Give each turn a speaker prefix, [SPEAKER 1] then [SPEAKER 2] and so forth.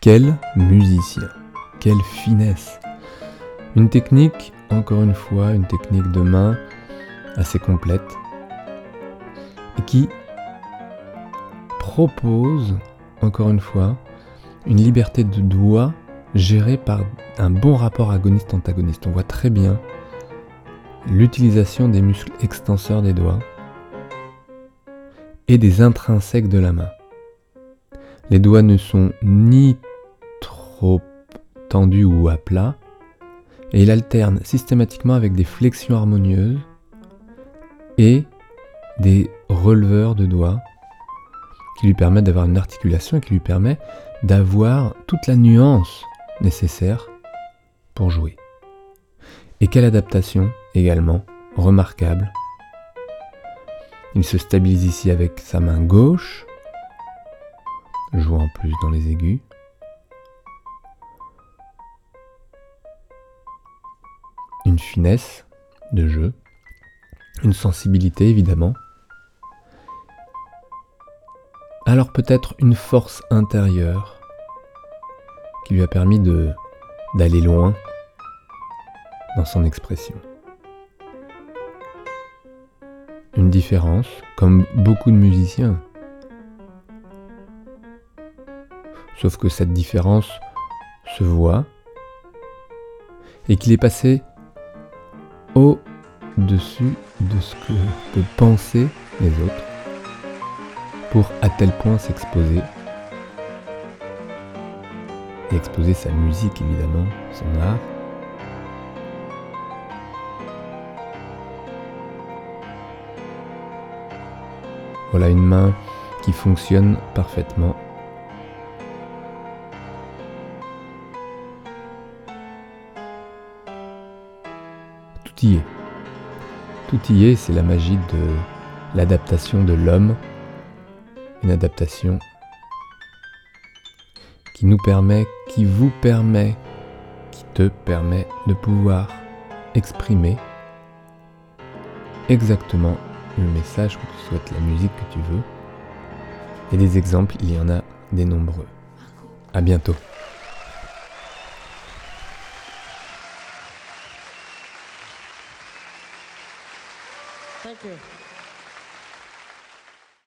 [SPEAKER 1] Quel musicien, quelle finesse. Une technique, encore une fois, une technique de main assez complète et qui propose, encore une fois, une liberté de doigt gérée par un bon rapport agoniste-antagoniste. On voit très bien l'utilisation des muscles extenseurs des doigts et des intrinsèques de la main. Les doigts ne sont ni trop tendus ou à plat, et il alterne systématiquement avec des flexions harmonieuses et des releveurs de doigts qui lui permettent d'avoir une articulation et qui lui permet d'avoir toute la nuance nécessaire pour jouer. Et quelle adaptation également remarquable. Il se stabilise ici avec sa main gauche, jouant plus dans les aigus. Une finesse de jeu, une sensibilité évidemment. Alors peut-être une force intérieure qui lui a permis de d'aller loin dans son expression. Une différence, comme beaucoup de musiciens. Sauf que cette différence se voit et qu'il est passé au-dessus de ce que peuvent penser les autres pour à tel point s'exposer et exposer sa musique évidemment, son art Voilà une main qui fonctionne parfaitement. Tout y est. Tout y est, c'est la magie de l'adaptation de l'homme. Une adaptation qui nous permet, qui vous permet, qui te permet de pouvoir exprimer exactement le message que tu souhaites, la musique que tu veux. Et des exemples, il y en a des nombreux. À bientôt.